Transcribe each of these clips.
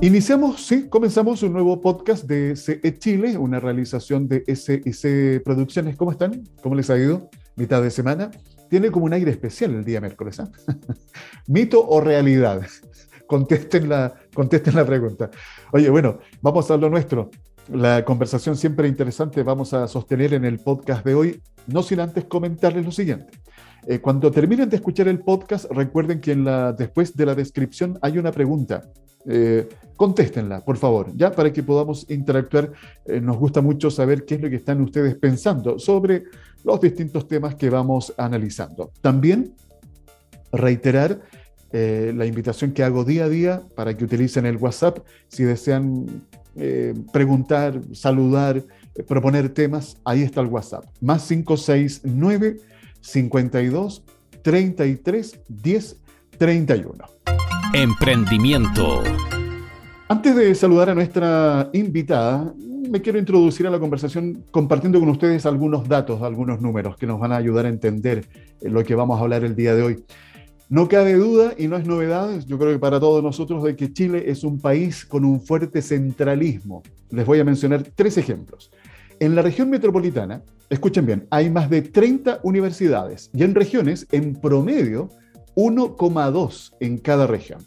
Iniciamos, sí, comenzamos un nuevo podcast de CE Chile, una realización de SIC Producciones. ¿Cómo están? ¿Cómo les ha ido? Mitad de semana. Tiene como un aire especial el día miércoles. ¿ah? ¿Mito o realidad? Contesten la, contesten la pregunta. Oye, bueno, vamos a lo nuestro. La conversación siempre interesante vamos a sostener en el podcast de hoy, no sin antes comentarles lo siguiente. Eh, cuando terminen de escuchar el podcast, recuerden que después de la descripción hay una pregunta eh, contéstenla, por favor, ya para que podamos interactuar. Eh, nos gusta mucho saber qué es lo que están ustedes pensando sobre los distintos temas que vamos analizando. También reiterar eh, la invitación que hago día a día para que utilicen el WhatsApp si desean preguntar, saludar, proponer temas. Ahí está el WhatsApp, más 569 52 33 10 31. Emprendimiento. Antes de saludar a nuestra invitada, me quiero introducir a la conversación compartiendo con ustedes algunos datos, algunos números que nos van a ayudar a entender eh, lo que vamos a hablar el día de hoy. No cabe duda y no es novedad, yo creo que para todos nosotros, de que Chile es un país con un fuerte centralismo. Les voy a mencionar tres ejemplos. En la región metropolitana, escuchen bien, hay más de 30 universidades y en regiones, en promedio, 1,2 en cada región.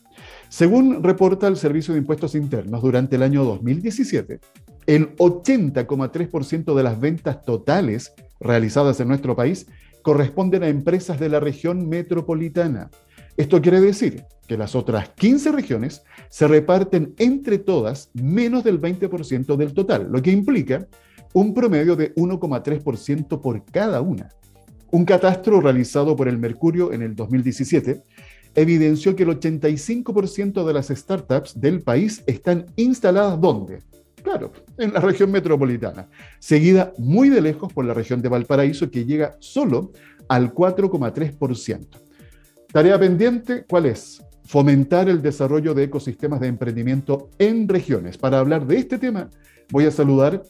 Según reporta el Servicio de Impuestos Internos, durante el año 2017, el 80,3% de las ventas totales realizadas en nuestro país corresponden a empresas de la región metropolitana. Esto quiere decir que las otras 15 regiones se reparten entre todas menos del 20% del total, lo que implica un promedio de 1,3% por cada una. Un catastro realizado por el Mercurio en el 2017 evidenció que el 85% de las startups del país están instaladas ¿dónde? Claro, en la región metropolitana, seguida muy de lejos por la región de Valparaíso que llega solo al 4,3%. Tarea pendiente, ¿cuál es? Fomentar el desarrollo de ecosistemas de emprendimiento en regiones. Para hablar de este tema, voy a saludar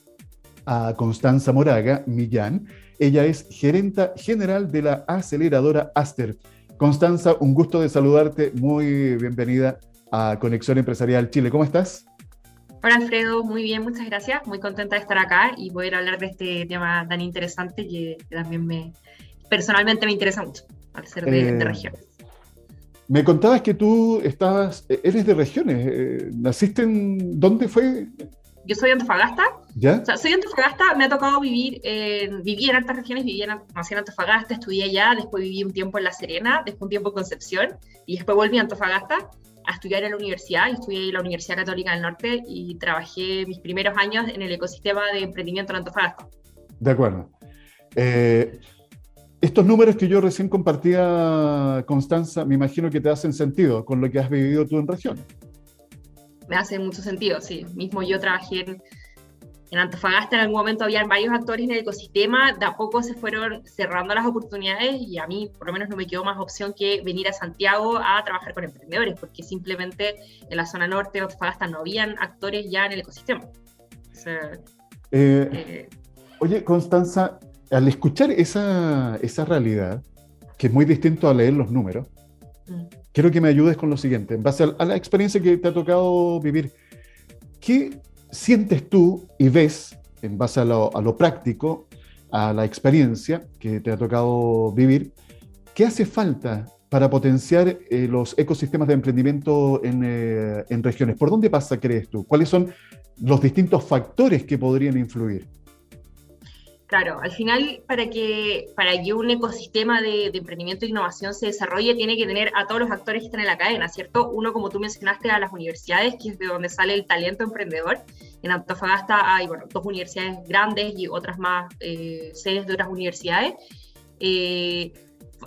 a Constanza Moraga Millán. Ella es gerenta general de la aceleradora Aster. Constanza, un gusto de saludarte. Muy bienvenida a Conexión Empresarial Chile. ¿Cómo estás? Hola Alfredo, muy bien, muchas gracias. Muy contenta de estar acá y poder hablar de este tema tan interesante que también me personalmente me interesa mucho al ser de, eh, regiones. Me contabas que tú estabas, eres de regiones. Eh, ¿Naciste en dónde fue? yo soy Antofagasta. ¿Ya? O sea, soy Antofagasta, me ha tocado vivir, en, viví en altas regiones, viví en, nací en Antofagasta, estudié allá, después viví un tiempo en La Serena, después un tiempo en Concepción, y después volví a Antofagasta a estudiar en la universidad, estudié en la Universidad Católica del Norte y trabajé mis primeros años en el ecosistema de emprendimiento en Antofagasta. De acuerdo. Eh, estos números que yo recién compartía, Constanza, me imagino que te hacen sentido con lo que has vivido tú en regiones me hace mucho sentido, sí. Mismo yo trabajé en, Antofagasta, en algún momento había varios actores en el ecosistema, de a poco se fueron cerrando las oportunidades y a mí por lo menos no me quedó más opción que venir a Santiago a trabajar con emprendedores, porque simplemente en la zona norte de Antofagasta no habían actores ya en el ecosistema. Eh, eh, oye, Constanza, al escuchar esa, esa realidad, que es muy distinto a leer los números, mm quiero que me ayudes con lo siguiente, en base a, la experiencia que te ha tocado vivir. ¿Qué sientes tú y ves, en base a lo, práctico, a la experiencia que te ha tocado vivir, qué hace falta para potenciar eh, los ecosistemas de emprendimiento en, eh, en regiones? ¿Por dónde pasa, crees tú? ¿Cuáles son los distintos factores que podrían influir? Claro, al final para que, para que un ecosistema de, emprendimiento e innovación se desarrolle tiene que tener a todos los actores que están en la cadena, ¿cierto? Uno, como tú mencionaste, a las universidades, que es de donde sale el talento emprendedor. En Antofagasta hay bueno, dos universidades grandes y otras más eh, sedes de otras universidades. Eh,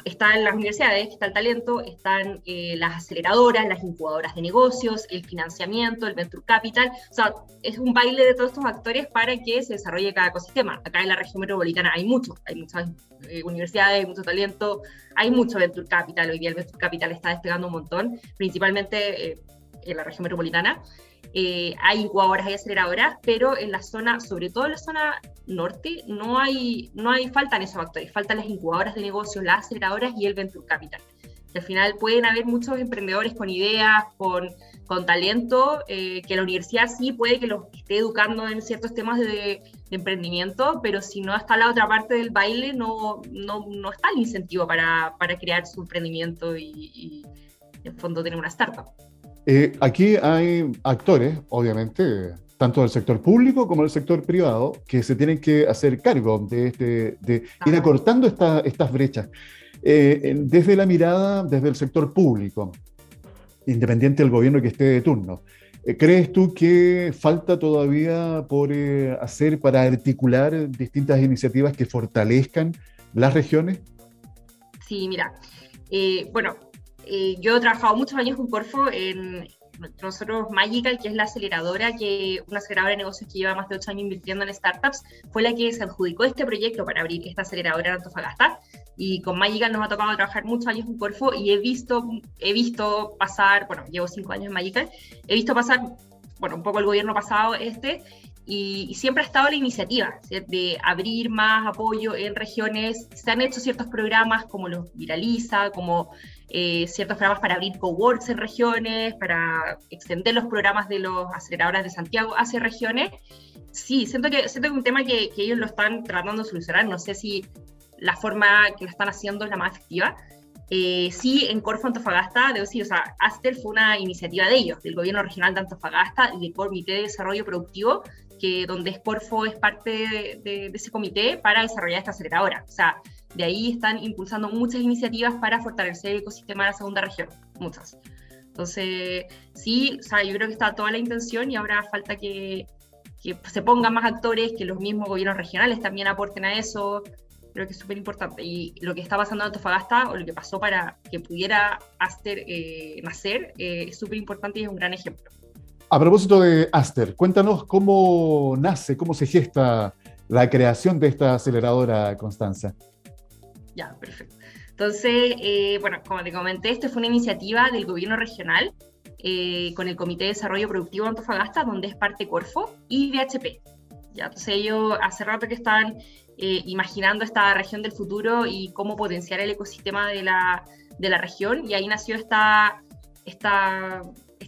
están las universidades, está el talento, están eh, las aceleradoras, las incubadoras de negocios, el financiamiento, el venture capital. O sea, es un baile de todos estos actores para que se desarrolle cada ecosistema. Acá en la región metropolitana hay mucho, hay muchas eh, universidades, hay mucho talento, hay mucho venture capital. Hoy día el venture capital está despegando un montón, principalmente eh, en la región metropolitana. Eh, hay incubadoras, hay aceleradoras, pero en la zona, sobre todo en la zona norte, no hay, no hay, faltan esos actores, faltan las incubadoras de negocios, las aceleradoras y el venture capital. al final pueden haber muchos emprendedores con ideas, con, con talento, eh, que la universidad sí puede que los esté educando en ciertos temas de, emprendimiento, pero si no está la otra parte del baile, no, no, no está el incentivo para, para, crear su emprendimiento y, y, en fondo tener una startup. Eh, aquí hay actores, obviamente, tanto del sector público como del sector privado, que se tienen que hacer cargo de, este, de ir acortando esta, estas brechas. Eh, desde la mirada, desde el sector público, independiente del gobierno que esté de turno, eh, ¿crees tú que falta todavía por eh, hacer para articular distintas iniciativas que fortalezcan las regiones? Sí, mira, bueno, yo he trabajado muchos años con Corfo en, nosotros Magical, que es la aceleradora, que una aceleradora de negocios que lleva más de ocho años invirtiendo en startups, fue la que se adjudicó este proyecto para abrir esta aceleradora en Antofagasta. Y con Magical nos ha tocado trabajar muchos años en Corfo y he visto, he visto pasar, bueno, llevo cinco años en Magical, he visto pasar, bueno, un poco el gobierno pasado este, y, siempre ha estado la iniciativa de abrir más apoyo en regiones. Se han hecho ciertos programas como los Viraliza, como eh, ciertos programas para abrir coworks en regiones, para extender los programas de los aceleradoras de Santiago hacia regiones. Sí, siento que, siento que es un tema que, que ellos lo están tratando de solucionar. No sé si la forma que lo están haciendo es la más efectiva, eh, sí, en Corfo Antofagasta, debo decir, o sea, Aster fue una iniciativa de ellos, del gobierno regional de Antofagasta y del Comité de Desarrollo Productivo, que donde Corfo es parte de, ese comité para desarrollar esta aceleradora. O sea, de ahí están impulsando muchas iniciativas para fortalecer el ecosistema de la segunda región, muchas. Entonces, sí, o sea, yo creo que está toda la intención y ahora falta que, que se pongan más actores, que los mismos gobiernos regionales también aporten a eso, creo que es súper importante. Y lo que está pasando en Antofagasta, o lo que pasó para que pudiera Aster eh, nacer, eh, es súper importante y es un gran ejemplo. A propósito de Aster, cuéntanos cómo nace, cómo se gesta la creación de esta aceleradora, Constanza. Ya, perfecto. Entonces, eh, bueno, como te comenté, esta fue una iniciativa del gobierno regional con el Comité de Desarrollo Productivo de Antofagasta, donde es parte Corfo y VHP. Ya, entonces ellos hace rato que están eh, imaginando esta región del futuro y cómo potenciar el ecosistema de la, de la región. Y ahí nació esta, esta,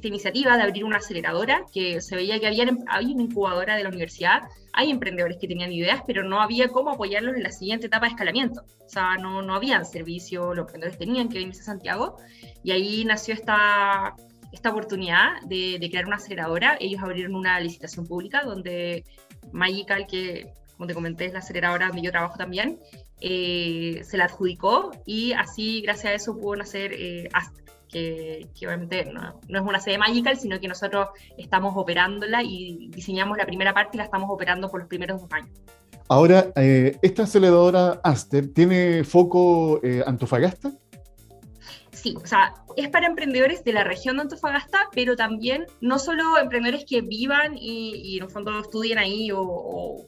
esta iniciativa de abrir una aceleradora, que se veía que había, había una incubadora de la universidad, hay emprendedores que tenían ideas, pero no había cómo apoyarlos en la siguiente etapa de escalamiento. O sea, no, no habían servicio, los emprendedores tenían que venirse a Santiago, y ahí nació esta, esta oportunidad de, de, crear una aceleradora. Ellos abrieron una licitación pública donde Magical, que como te comenté, es la aceleradora donde yo trabajo también, eh, se la adjudicó y así, gracias a eso, pudo nacer eh, que, obviamente no, es una sede Magical, sino que nosotros estamos operándola y diseñamos la primera parte y la estamos operando por los primeros dos años. Ahora, eh, ¿esta aceleradora Aster tiene foco Antofagasta? Sí, o sea, es para emprendedores de la región de Antofagasta, pero también no solo emprendedores que vivan y, en el fondo estudien ahí o o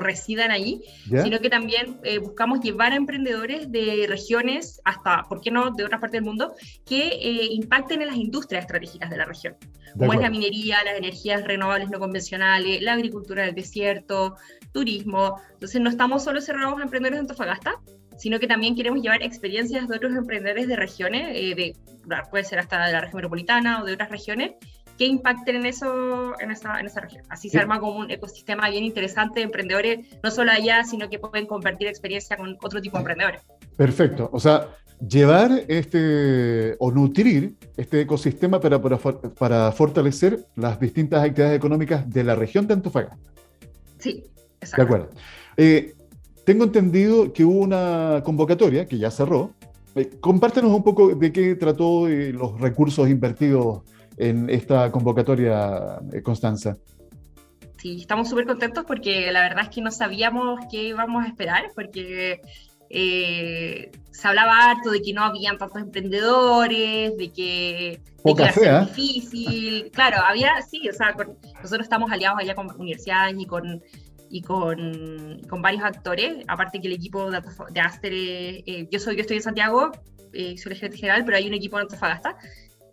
residan ahí, sino que también eh, buscamos llevar a emprendedores de regiones, hasta, ¿por qué no?, de otras partes del mundo, que eh, impacten en las industrias estratégicas de la región, como es la minería, las energías renovables no convencionales, la agricultura del desierto, turismo. Entonces, no estamos solo cerrados a emprendedores de Antofagasta, sino que también queremos llevar experiencias de otros emprendedores de regiones, eh, de, puede ser hasta de la región metropolitana o de otras regiones, que impacten en, eso, en, esa, en esa región. Así se arma como un ecosistema bien interesante de emprendedores, no solo allá, sino que pueden compartir experiencia con otro tipo de emprendedores. Perfecto. O sea, llevar este o nutrir este ecosistema para, para, para fortalecer las distintas actividades económicas de la región de Antofagasta. Sí, exacto. De acuerdo. Eh, tengo entendido que hubo una convocatoria que ya cerró. Eh, compártenos un poco de qué trató eh, los recursos invertidos en esta convocatoria, eh, Constanza. Sí, estamos súper contentos porque la verdad es que no sabíamos qué íbamos a esperar, porque eh, se hablaba harto de que no habían tantos emprendedores, de que, Poca era difícil. Claro, había, sí, o sea, nosotros estamos aliados allá con universidades y con y con, con, varios actores, aparte que el equipo de, de Aster, eh, yo soy yo estoy en Santiago, soy el gerente general, pero hay un equipo en Antofagasta,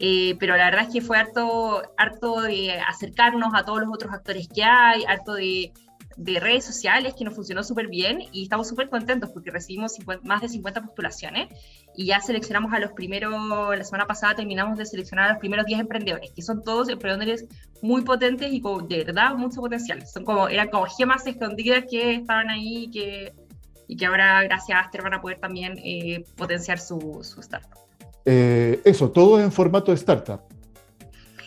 eh, pero la verdad es que fue harto, harto de acercarnos a todos los otros actores que hay, harto de de redes sociales que nos funcionó súper bien y estamos súper contentos porque recibimos más de 50 postulaciones y ya seleccionamos a los primeros, la semana pasada terminamos de seleccionar a los primeros 10 emprendedores, que son todos emprendedores muy potentes y con de verdad mucho potencial. Son como, eran como gemas escondidas que estaban ahí que, y que ahora gracias a Aster van a poder también eh, potenciar su, su startup. Eh, eso, todo en formato de startup.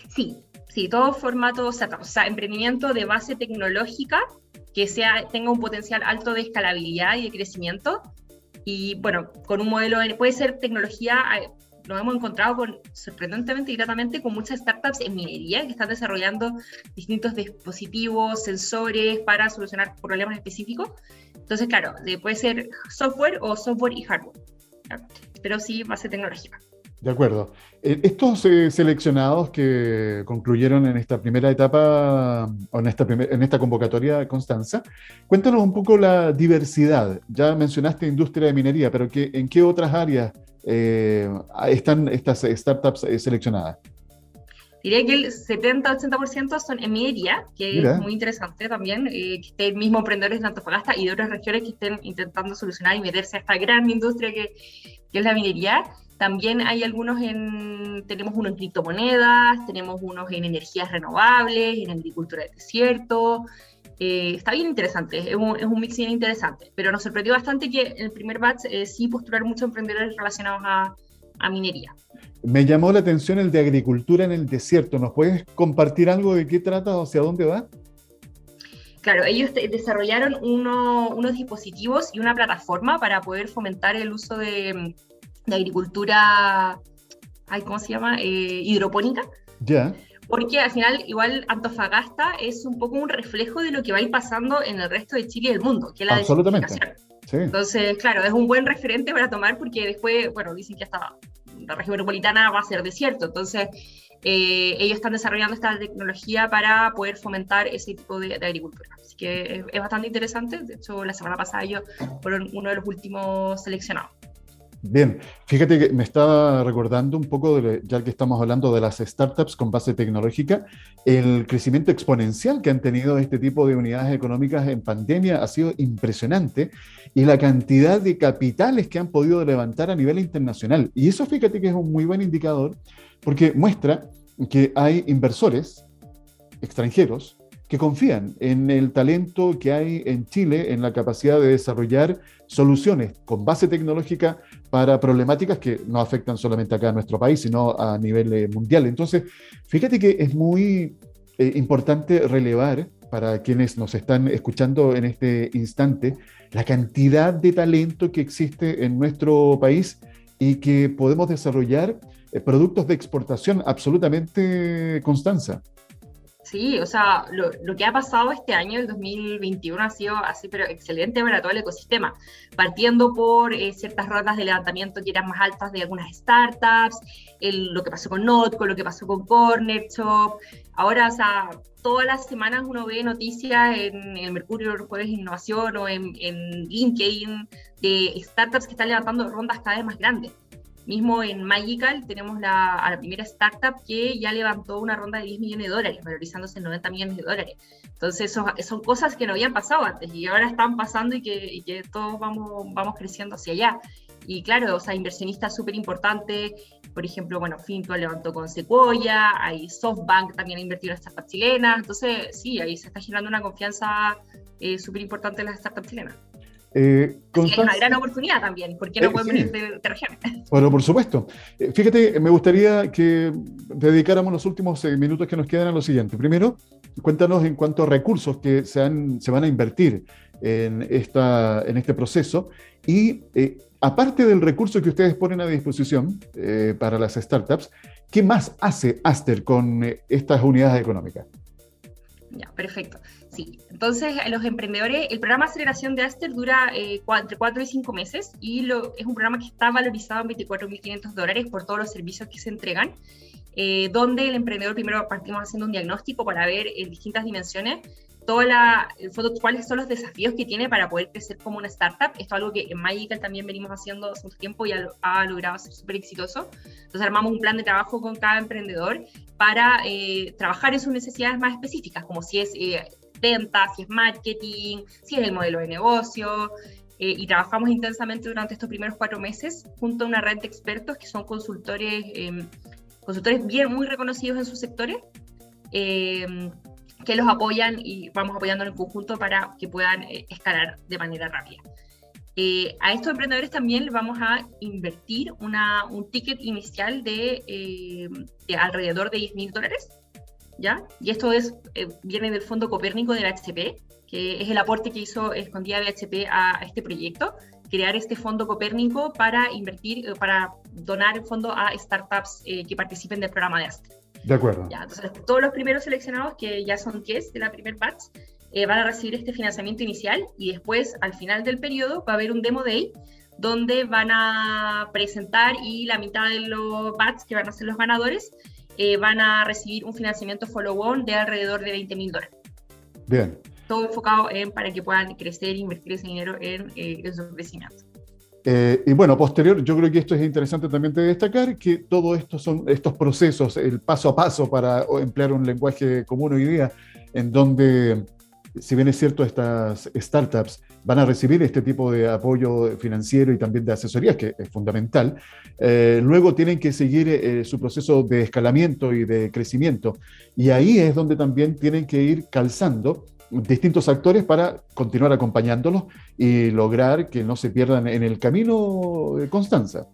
Sí, sí, todo formato startup, o sea, emprendimiento de base tecnológica que sea, tenga un potencial alto de escalabilidad y de crecimiento. Y bueno, con un modelo, puede ser tecnología, nos hemos encontrado con, sorprendentemente y gratamente con muchas startups en minería que están desarrollando distintos dispositivos, sensores para solucionar problemas específicos. Entonces, claro, puede ser software o software y hardware, pero sí base tecnológica. De acuerdo. Eh, estos eh, seleccionados que concluyeron en esta primera etapa, o en esta, en esta convocatoria, Constanza, cuéntanos un poco la diversidad. Ya mencionaste industria de minería, pero ¿qué, ¿en qué otras áreas eh, están estas startups seleccionadas? Diría que el 70-80% son en minería, que es muy interesante también, que estén mismos emprendedores de Antofagasta y de otras regiones que estén intentando solucionar y meterse a esta gran industria que, que es la minería. También hay algunos en, tenemos unos en criptomonedas, tenemos unos en energías renovables, en agricultura de desierto. Eh, está bien interesante, es un, es un, mix bien interesante, pero nos sorprendió bastante que en el primer batch eh, sí postular muchos emprendedores relacionados a, a, minería. Me llamó la atención el de agricultura en el desierto. ¿Nos puedes compartir algo de qué trata o hacia dónde va? Claro, ellos desarrollaron uno, unos dispositivos y una plataforma para poder fomentar el uso de, de agricultura, ay, ¿cómo se llama? Eh, hidropónica. Ya. Porque al final, igual Antofagasta es un poco un reflejo de lo que va a ir pasando en el resto de Chile y del mundo, que es la Absolutamente. Sí. Entonces, claro, es un buen referente para tomar porque después, bueno, dicen que hasta la región metropolitana va a ser desierto. Entonces, eh, ellos están desarrollando esta tecnología para poder fomentar ese tipo de, agricultura. Así que es, bastante interesante. De hecho, la semana pasada ellos fueron uno de los últimos seleccionados. Bien, fíjate que me estaba recordando un poco, ya que estamos hablando de las startups con base tecnológica, el crecimiento exponencial que han tenido este tipo de unidades económicas en pandemia ha sido impresionante y la cantidad de capitales que han podido levantar a nivel internacional. Y eso fíjate que es un muy buen indicador porque muestra que hay inversores extranjeros que confían en el talento que hay en Chile, en la capacidad de desarrollar soluciones con base tecnológica para problemáticas que no afectan solamente acá a nuestro país, sino a nivel eh, mundial. Entonces, fíjate que es muy eh, importante relevar para quienes nos están escuchando en este instante la cantidad de talento que existe en nuestro país y que podemos desarrollar eh, productos de exportación absolutamente constanza. Sí, o sea, lo, que ha pasado este año, el 2021, ha sido así, pero excelente para todo el ecosistema, partiendo por eh, ciertas rondas de levantamiento que eran más altas de algunas startups, el, lo que pasó con Notco, lo que pasó con Corner Shop. Ahora, o sea, todas las semanas uno ve noticias en el Mercurio, los jueves de innovación o en LinkedIn de startups que están levantando rondas cada vez más grandes. Mismo en Magical tenemos la, a la primera startup que ya levantó una ronda de 10 millones de dólares, valorizándose en 90 millones de dólares. Entonces son, son cosas que no habían pasado antes y ahora están pasando y que, y que todos vamos, vamos creciendo hacia allá. Y claro, o sea, inversionistas súper importantes, por ejemplo, bueno, Finto levantó con Sequoia, hay SoftBank también ha invertido en startups chilenas, entonces sí, ahí se está generando una confianza eh, súper importante en las startups chilenas. Eh, es una gran oportunidad también, ¿por qué no eh, pueden venir de, de Bueno, por supuesto. Eh, fíjate, me gustaría que dedicáramos los últimos eh, minutos que nos quedan a lo siguiente. Primero, cuéntanos en cuántos recursos que se, han, se van a invertir en, esta, en este proceso y aparte del recurso que ustedes ponen a disposición para las startups, ¿qué más hace Aster con estas unidades económicas? Ya, perfecto. Entonces los emprendedores, el programa de aceleración de Aster dura eh, 4 y 5 meses y lo, es un programa que está valorizado en 24.500 dólares por todos los servicios que se entregan, eh, donde el emprendedor primero partimos haciendo un diagnóstico para ver en distintas dimensiones toda la, cuáles son los desafíos que tiene para poder crecer como una startup. Esto es algo que en Magical también venimos haciendo hace mucho tiempo y ha, ha logrado ser súper exitoso. Entonces armamos un plan de trabajo con cada emprendedor para eh, trabajar en sus necesidades más específicas, como si es si es marketing, si es el modelo de negocio. Eh, y trabajamos intensamente durante estos primeros cuatro meses junto a una red de expertos que son consultores, em, consultores bien muy reconocidos en sus sectores, em, que los apoyan y vamos apoyando en conjunto para que puedan eh, escalar de manera rápida. Eh, a estos emprendedores también les vamos a invertir una, un ticket inicial de, de alrededor de 10 mil dólares, ¿ya? Y esto es, viene del Fondo Copérnico de la HP, que es el aporte que hizo Escondida BHP a, este proyecto, crear este fondo Copérnico para invertir, eh, para donar el fondo a startups eh, que participen del programa de ASTRE. De acuerdo. Ya, entonces, todos los primeros seleccionados, que ya son 10 de la primer batch, eh, van a recibir este financiamiento inicial y después, al final del periodo, va a haber un demo day donde van a presentar y la mitad de los batch que van a ser los ganadores van a recibir un financiamiento follow-on de alrededor de 20 mil dólares. Bien todo enfocado en para que puedan crecer e invertir ese dinero en, eh, su crecimiento. Eh, y bueno, posterior, yo creo que esto es interesante también de destacar, que todo esto son estos procesos, el paso a paso para emplear un lenguaje común hoy día, en donde, si bien es cierto, estas startups van a recibir este tipo de apoyo financiero y también de asesoría, que es fundamental, eh, luego tienen que seguir eh, su proceso de escalamiento y de crecimiento. Y ahí es donde también tienen que ir calzando distintos actores para continuar acompañándolos y lograr que no se pierdan en el camino de Constanza.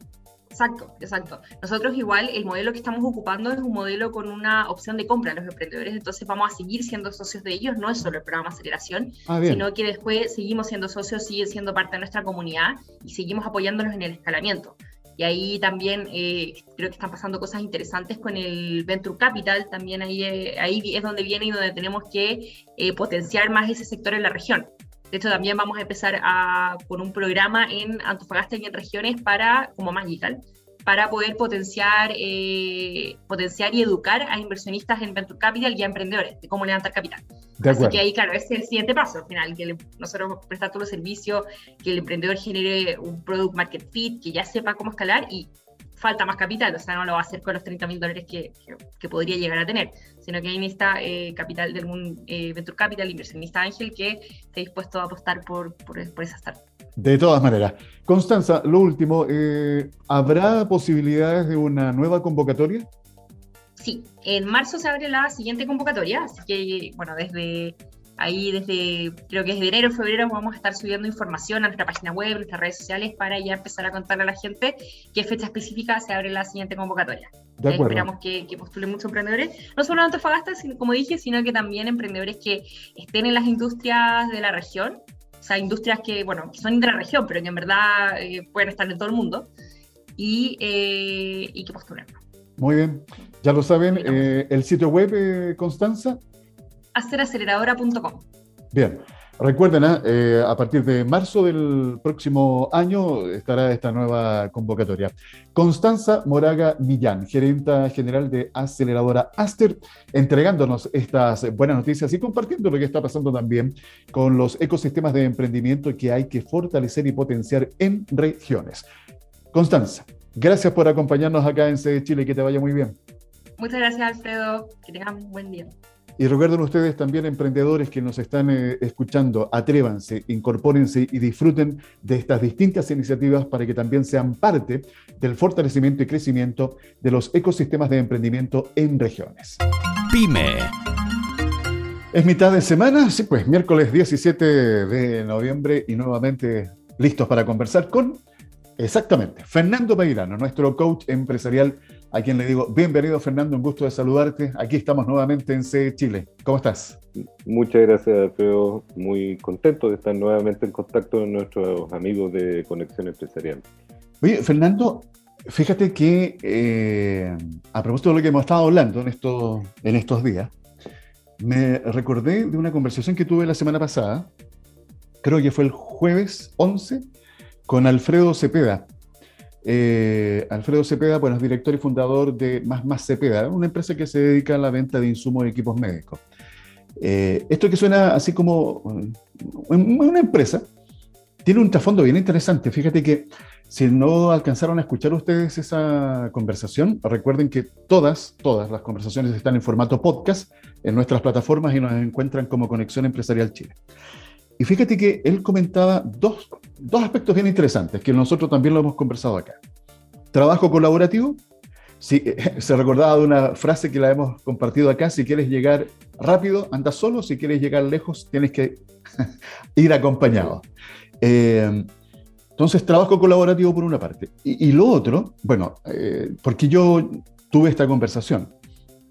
Exacto, exacto. Nosotros igual el modelo que estamos ocupando es un modelo con una opción de compra a los emprendedores, entonces vamos a seguir siendo socios de ellos, no es solo el programa Aceleración, ah, sino que después seguimos siendo socios, siguen siendo parte de nuestra comunidad y seguimos apoyándolos en el escalamiento. Y ahí también eh, creo que están pasando cosas interesantes con el Venture Capital, también ahí, eh, ahí es donde viene y donde tenemos que eh, potenciar más ese sector en la región. De hecho, también vamos a empezar a, con un programa en Antofagasta y en regiones para, como Magical, para poder potenciar, potenciar y educar a inversionistas en Venture Capital y a emprendedores de cómo levantar capital. Así que ahí, claro, ese es el siguiente paso al final, que nosotros prestar todos los servicios, que el emprendedor genere un product market fit, que ya sepa cómo escalar y falta más capital, o sea, no lo va a hacer con los 30 mil dólares que, que, podría llegar a tener, sino que ahí necesita eh, capital del mundo, eh, Venture Capital, inversionista ángel, que esté dispuesto a apostar por, por, por esa startup. De todas maneras. Constanza, lo último, eh, ¿habrá posibilidades de una nueva convocatoria? Sí, en marzo se abre la siguiente convocatoria, así que, bueno, desde ahí, desde creo que es de enero, febrero, vamos a estar subiendo información a nuestra página web, nuestras redes sociales, para ya empezar a contarle a la gente qué fecha específica se abre la siguiente convocatoria. esperamos que, que, postulen muchos emprendedores, no solo Antofagasta, sino, como dije, sino que también emprendedores que estén en las industrias de la región, o sea, industrias que, bueno, que son de la región, pero que en verdad eh, pueden estar en todo el mundo, y, eh, y que postulen. Muy bien. Ya lo saben, eh, el sitio web, eh, Constanza. Haceraceleradora.com. Bien. Recuerden, ¿ah? eh, a partir de marzo del próximo año estará esta nueva convocatoria. Constanza Moraga Millán, gerenta general de Aceleradora Aster, entregándonos estas buenas noticias y compartiendo lo que está pasando también con los ecosistemas de emprendimiento que hay que fortalecer y potenciar en regiones. Constanza, Gracias por acompañarnos acá en CD Chile, que te vaya muy bien. Muchas gracias, Alfredo. Que tengan un buen día. Y recuerden ustedes también, emprendedores que nos están eh, escuchando, atrévanse, incorpórense y disfruten de estas distintas iniciativas para que también sean parte del fortalecimiento y crecimiento de los ecosistemas de emprendimiento en regiones. Pyme. Es mitad de semana, sí, pues miércoles 17 de noviembre y nuevamente listos para conversar con Exactamente. Fernando Peirano, nuestro coach empresarial, a quien le digo, bienvenido Fernando, un gusto de saludarte. Aquí estamos nuevamente en C Chile. ¿Cómo estás? Muchas gracias, Alfredo. Muy contento de estar nuevamente en contacto con nuestros amigos de Conexión Empresarial. Oye, Fernando, fíjate que eh, a propósito de lo que hemos estado hablando en estos, en estos días, me recordé de una conversación que tuve la semana pasada, creo que fue el jueves 11 con Alfredo Cepeda. Eh, Alfredo Cepeda, bueno, es director y fundador de Más Más Cepeda, una empresa que se dedica a la venta de insumos y equipos médicos. Eh, esto que suena así como una empresa, tiene un trasfondo bien interesante. Fíjate que Si no alcanzaron a escuchar ustedes esa conversación, recuerden que todas, todas las conversaciones están en formato podcast en nuestras plataformas y nos encuentran como Conexión Empresarial Chile. Y fíjate que él comentaba dos, dos aspectos bien interesantes que nosotros también lo hemos conversado acá. Trabajo colaborativo. Sí, se recordaba de una frase que la hemos compartido acá, si quieres llegar rápido, anda solo, si quieres llegar lejos, tienes que ir acompañado. Eh, entonces, trabajo colaborativo por una parte. Y, lo otro, bueno, eh, porque yo tuve esta conversación.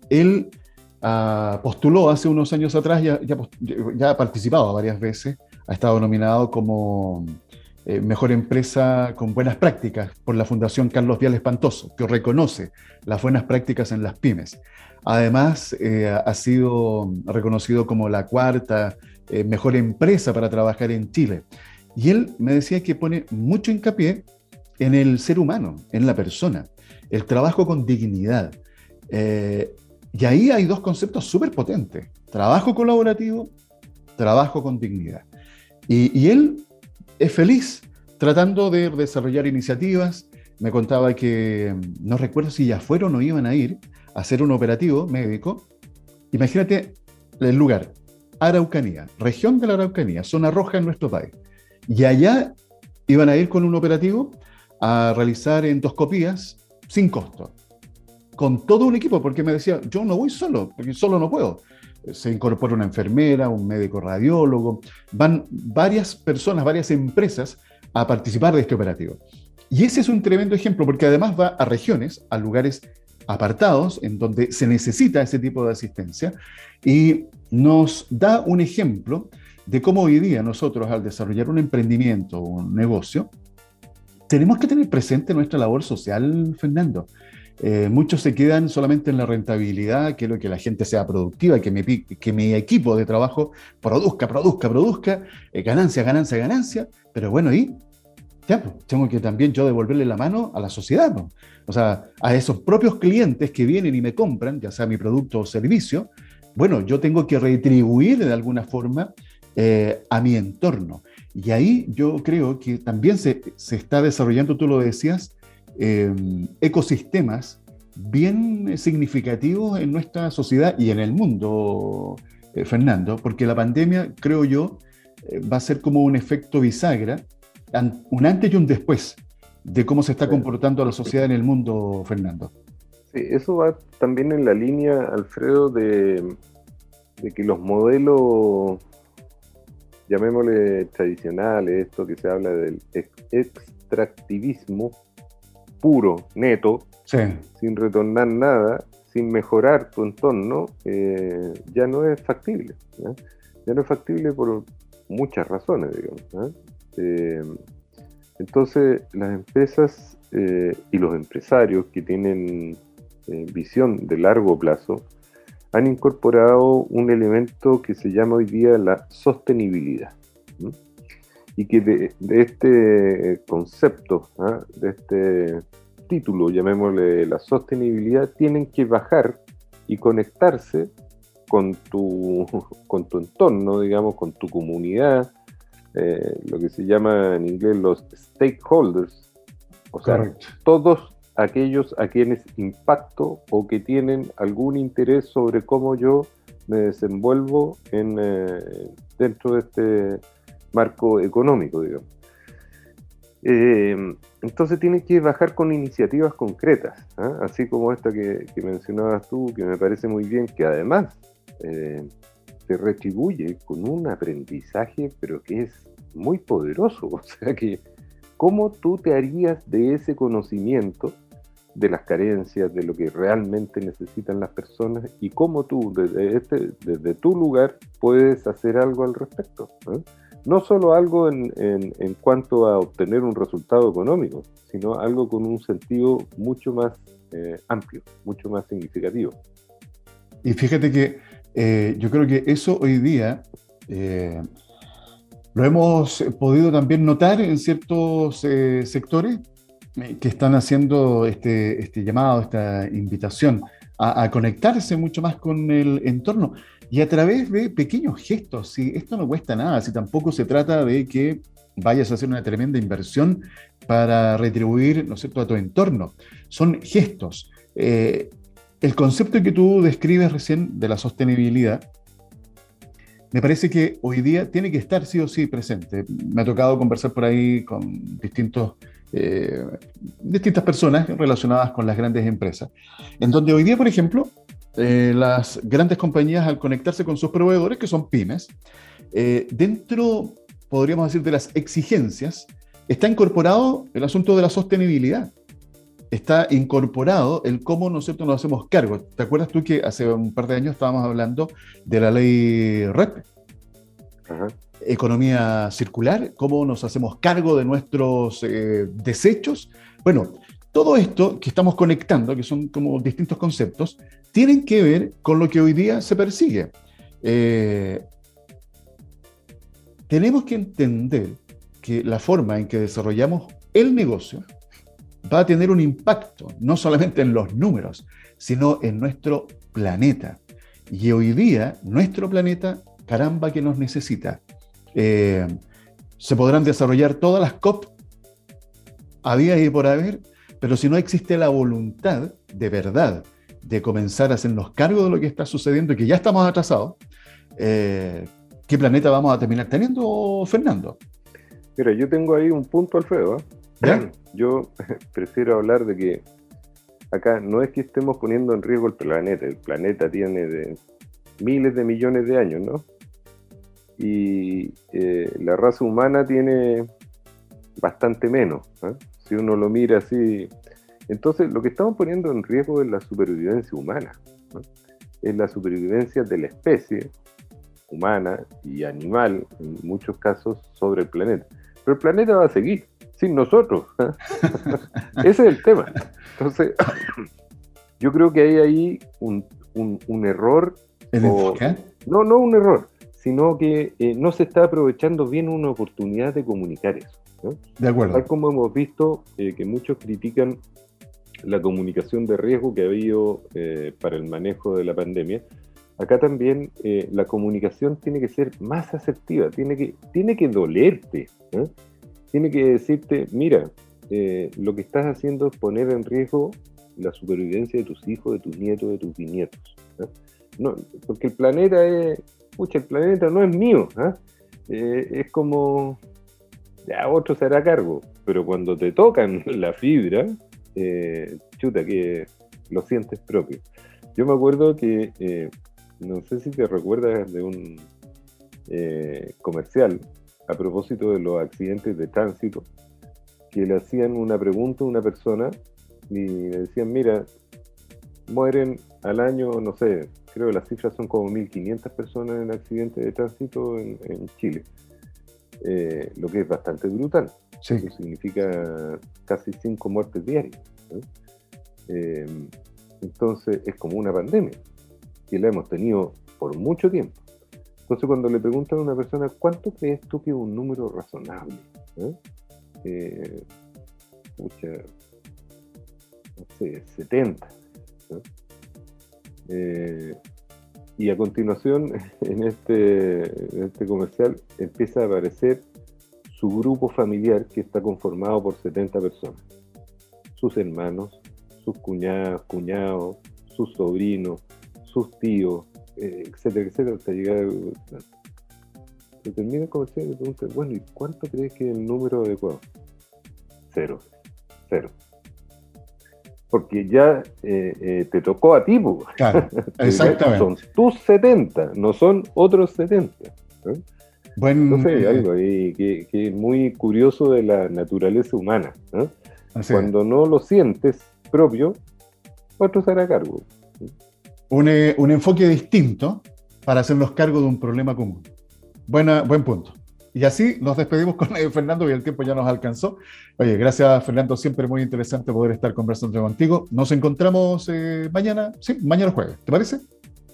Él postuló hace unos años atrás, ya, ya, ha participado varias veces, ha estado nominado como eh, Mejor Empresa con Buenas Prácticas por la Fundación Carlos Vial Espantoso, que reconoce las buenas prácticas en las pymes. Además, eh, ha sido reconocido como la cuarta mejor empresa para trabajar en Chile. Y él me decía que pone mucho hincapié en el ser humano, en la persona, el trabajo con dignidad. Eh, y ahí hay dos conceptos súper potentes, trabajo colaborativo, trabajo con dignidad. Y, él es feliz tratando de desarrollar iniciativas. Me contaba que, no recuerdo si ya fueron o iban a ir a hacer un operativo médico. Imagínate el lugar, Araucanía, región de la Araucanía, zona roja en nuestro país. Y allá iban a ir con un operativo a realizar endoscopías sin costo, con todo un equipo, porque me decía, yo no voy solo, porque solo no puedo. Se incorpora una enfermera, un médico radiólogo, van varias personas, varias empresas a participar de este operativo. Y ese es un tremendo ejemplo, porque además va a regiones, a lugares apartados en donde se necesita ese tipo de asistencia y nos da un ejemplo de cómo hoy día nosotros al desarrollar un emprendimiento o un negocio, tenemos que tener presente nuestra labor social, Fernando. Eh, muchos se quedan solamente en la rentabilidad, que lo que la gente sea productiva, que mi, que mi equipo de trabajo produzca, produzca, produzca, eh, ganancia, ganancia, ganancia, pero bueno, y ya, pues, tengo que también yo devolverle la mano a la sociedad, o sea, a esos propios clientes que vienen y me compran, ya sea mi producto o servicio, bueno, yo tengo que retribuir de alguna forma eh, a mi entorno. Y ahí yo creo que también se, se está desarrollando, tú lo decías, em, ecosistemas bien significativos en nuestra sociedad y en el mundo, eh, Fernando, porque la pandemia, creo yo, eh, va a ser como un efecto bisagra, un antes y un después de cómo se está comportando la sociedad en el mundo, Fernando. Sí, eso va también en la línea, Alfredo, de, de que los modelos llamémosle tradicional, esto que se habla del extractivismo puro, neto, sin retornar nada, sin mejorar tu entorno, eh, ya no es factible. ¿ya? no es factible por muchas razones, digamos. Eh, entonces, las empresas eh, y los empresarios que tienen visión de largo plazo, han incorporado un elemento que se llama hoy día la sostenibilidad. Y que de, este concepto, ¿ah? de este título, llamémosle la sostenibilidad, tienen que bajar y conectarse con tu, con tu entorno, digamos, con tu comunidad, eh, lo que se llama en inglés los stakeholders, o sea, todos aquellos a quienes impacto o que tienen algún interés sobre cómo yo me desenvuelvo en, eh, dentro de este marco económico, digamos. Eh, entonces tiene que bajar con iniciativas concretas, ¿ah? así como esta que, mencionabas tú, que me parece muy bien, que además eh, se retribuye con un aprendizaje, pero que es muy poderoso, o sea que cómo tú te harías de ese conocimiento de las carencias, de lo que realmente necesitan las personas y cómo tú desde, este, desde tu lugar puedes hacer algo al respecto. No solo algo en, en, cuanto a obtener un resultado económico, sino algo con un sentido mucho más eh, amplio, mucho más significativo. Y fíjate que eh, yo creo que eso hoy día eh, lo hemos podido también notar en ciertos sectores eh, que están haciendo este, este llamado, esta invitación a, conectarse mucho más con el entorno y a través de pequeños gestos. Si esto no cuesta nada, si tampoco se trata de que vayas a hacer una tremenda inversión para retribuir, ¿no es cierto?, a tu entorno. Son gestos. Eh, el concepto que tú describes recién de la sostenibilidad, me parece que hoy día tiene que estar sí o sí presente. Me ha tocado conversar por ahí con distintos, eh, distintas personas relacionadas con las grandes empresas, en donde hoy día, por ejemplo, eh, las grandes compañías al conectarse con sus proveedores, que son pymes, dentro, podríamos decir, de las exigencias, está incorporado el asunto de la sostenibilidad. Está incorporado el cómo nosotros nos hacemos cargo. ¿Te acuerdas tú que hace un par de años estábamos hablando de la ley REP? Economía circular, cómo nos hacemos cargo de nuestros eh, desechos. Bueno, todo esto que estamos conectando, que son como distintos conceptos, tienen que ver con lo que hoy día se persigue. Eh, tenemos que entender que la forma en que desarrollamos el negocio va a tener un impacto, no solamente en los números, sino en nuestro planeta. Y hoy día, nuestro planeta, caramba que nos necesita. Eh, se podrán desarrollar todas las COP a día y por haber, pero si no existe la voluntad de verdad de comenzar a hacernos cargo de lo que está sucediendo y que ya estamos atrasados, eh, ¿qué planeta vamos a terminar teniendo, Fernando? Mira, yo tengo ahí un punto, Alfredo. ¿eh? Yo prefiero hablar de que acá no es que estemos poniendo en riesgo el planeta, el planeta tiene de miles de millones de años, ¿no? Y eh, la raza humana tiene bastante menos, ¿eh? si uno lo mira así. Entonces, lo que estamos poniendo en riesgo es la supervivencia humana, es la supervivencia de la especie humana y animal, en muchos casos, sobre el planeta. Pero el planeta va a seguir, sin nosotros. Ese es el tema. Entonces, yo creo que hay ahí un, error. no, no un error, sino que eh, no se está aprovechando bien una oportunidad de comunicar eso. De acuerdo. Tal como hemos visto eh, que muchos critican la comunicación de riesgo que ha habido eh, para el manejo de la pandemia, acá también eh, la comunicación tiene que ser más asertiva, tiene que, tiene que dolerte, ¿eh? tiene que decirte, mira, eh, lo que estás haciendo es poner en riesgo la supervivencia de tus hijos, de tus nietos, de tus bisnietos. No, porque el planeta es, el planeta no es mío, es como, ya otro se hará cargo, pero cuando te tocan la fibra, chuta, que lo sientes propio. Yo me acuerdo que no sé si te recuerdas de un eh, comercial a propósito de los accidentes de tránsito, que le hacían una pregunta a una persona y le decían, mira, mueren al año, no sé, creo que las cifras son como 1.500 personas en accidentes de tránsito en, Chile, eh, lo que es bastante brutal. Significa casi 5 muertes diarias. Eh, entonces es como una pandemia que la hemos tenido por mucho tiempo. Entonces, cuando le preguntan a una persona, ¿cuánto crees tú que es un número razonable? ¿Eh? eh no sé, 70. Eh, y a continuación, en este, en este comercial, empieza a aparecer su grupo familiar que está conformado por 70 personas. Sus hermanos, sus cuñadas, cuñados, sus sobrinos, sus tíos, eh, etcétera, etcétera, hasta llegar. Se termina el comercial y le pregunta, bueno, ¿y cuánto crees que es el número adecuado? Cero, cero. Porque ya eh, eh, te tocó a ti, Claro, exactamente. son tus 70, no son otros 70. Entonces hay algo ahí que, es muy curioso de la naturaleza humana. Cuando no lo sientes propio, otro será cargo. Eh, un, enfoque distinto para hacernos cargo de un problema común. Buena, buen punto. Y así nos despedimos con eh, Fernando, y el tiempo ya nos alcanzó. Oye, gracias Fernando, siempre muy interesante poder estar conversando contigo. Nos encontramos eh, mañana, sí, mañana jueves, ¿te parece?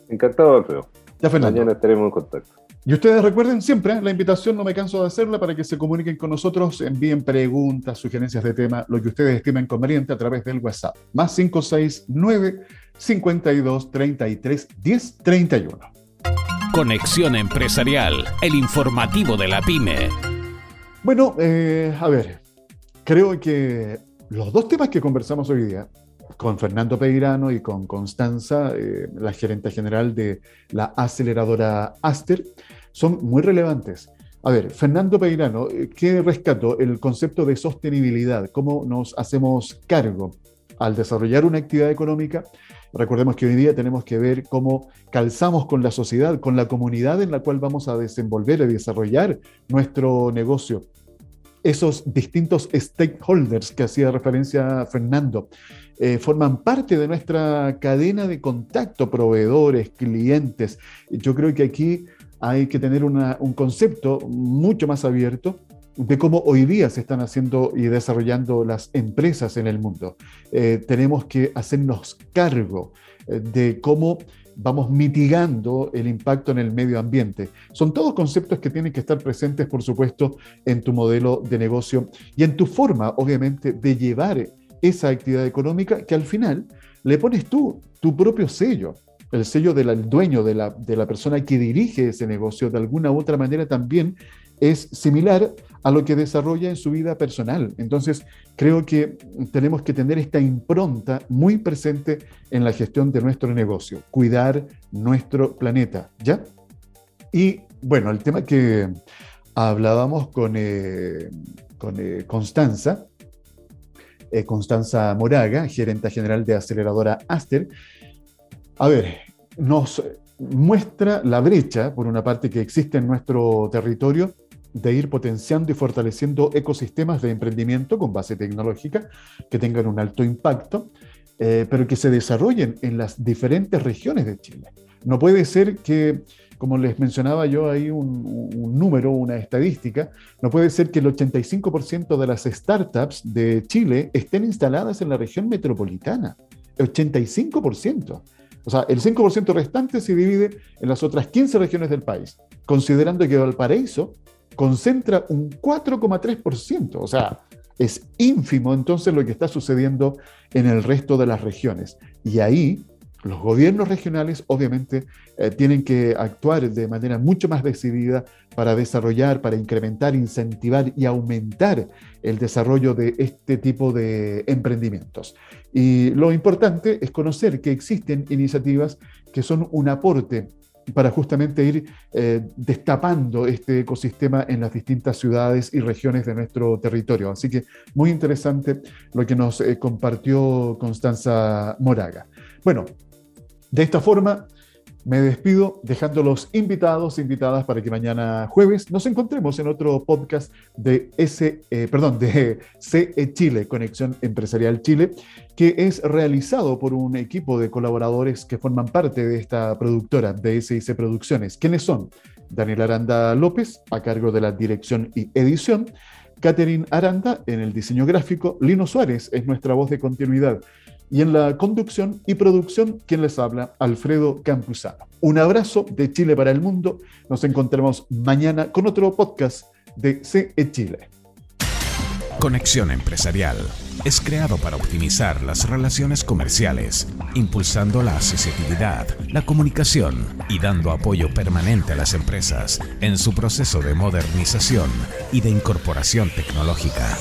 Encantado, Alfredo. Ya, Fernando. Mañana estaremos en contacto. Y ustedes recuerden siempre, la invitación no me canso de hacerla para que se comuniquen con nosotros, envíen preguntas, sugerencias de tema, lo que ustedes estimen conveniente a través del WhatsApp. Más 569 52 33 10 31. Conexión Empresarial, el informativo de la pyme. Bueno, eh, a ver, creo que los dos temas que conversamos hoy día, con Fernando Peirano y con Constanza, eh, la gerente general de la aceleradora Aster, son muy relevantes. A ver, Fernando Peirano, eh, ¿qué rescató? El concepto de sostenibilidad, cómo nos hacemos cargo al desarrollar una actividad económica. Recordemos que hoy día tenemos que ver cómo calzamos con la sociedad, con la comunidad en la cual vamos a desenvolver y desarrollar nuestro negocio esos distintos stakeholders que hacía referencia Fernando, eh, forman parte de nuestra cadena de contacto, proveedores, clientes. Yo creo que aquí hay que tener un concepto mucho más abierto de cómo hoy día se están haciendo y desarrollando las empresas en el mundo. Eh, tenemos que hacernos cargo eh, de cómo vamos mitigando el impacto en el medio ambiente. Son todos conceptos que tienen que estar presentes, por supuesto, en tu modelo de negocio y en tu forma, obviamente, de llevar esa actividad económica que al final le pones tú, tu propio sello el sello del dueño, de la, de la persona que dirige ese negocio, de alguna u otra manera también es similar a lo que desarrolla en su vida personal. Entonces, creo que tenemos que tener esta impronta muy presente en la gestión de nuestro negocio, cuidar nuestro planeta, ¿ya? Y bueno, el tema que hablábamos con, eh, con eh, Constanza, eh, Constanza Moraga, gerente general de aceleradora Aster, a ver, nos muestra la brecha, por una parte, que existe en nuestro territorio de ir potenciando y fortaleciendo ecosistemas de emprendimiento con base tecnológica que tengan un alto impacto, eh, pero que se desarrollen en las diferentes regiones de Chile. No puede ser que, como les mencionaba yo ahí un, un número, una estadística, no puede ser que el 85% de las startups de Chile estén instaladas en la región metropolitana. 85%. O sea, el 5% restante se divide en las otras 15 regiones del país, considerando que Valparaíso concentra un 4,3%. O sea, es ínfimo entonces lo que está sucediendo en el resto de las regiones. Y ahí los gobiernos regionales obviamente eh, tienen que actuar de manera mucho más decidida para desarrollar, para incrementar, incentivar y aumentar el desarrollo de este tipo de emprendimientos. Y lo importante es conocer que existen iniciativas que son un aporte para justamente ir eh, destapando este ecosistema en las distintas ciudades y regiones de nuestro territorio. Así que muy interesante lo que nos eh, compartió Constanza Moraga. Bueno, de esta forma me despido dejándolos invitados, invitadas para que mañana jueves nos encontremos en otro podcast de S, eh, perdón, de CE Chile, Conexión Empresarial Chile, que es realizado por un equipo de colaboradores que forman parte de esta productora de SIC Producciones. ¿Quiénes son? Daniel Aranda López, a cargo de la dirección y edición. Catherine Aranda en el diseño gráfico. Lino Suárez es nuestra voz de continuidad y en la conducción y producción, quien les habla, Alfredo Campuzano. Un abrazo de Chile para el mundo. Nos encontramos mañana con otro podcast de CE Chile. Conexión Empresarial es creado para optimizar las relaciones comerciales, impulsando la accesibilidad, la comunicación y dando apoyo permanente a las empresas en su proceso de modernización y de incorporación tecnológica.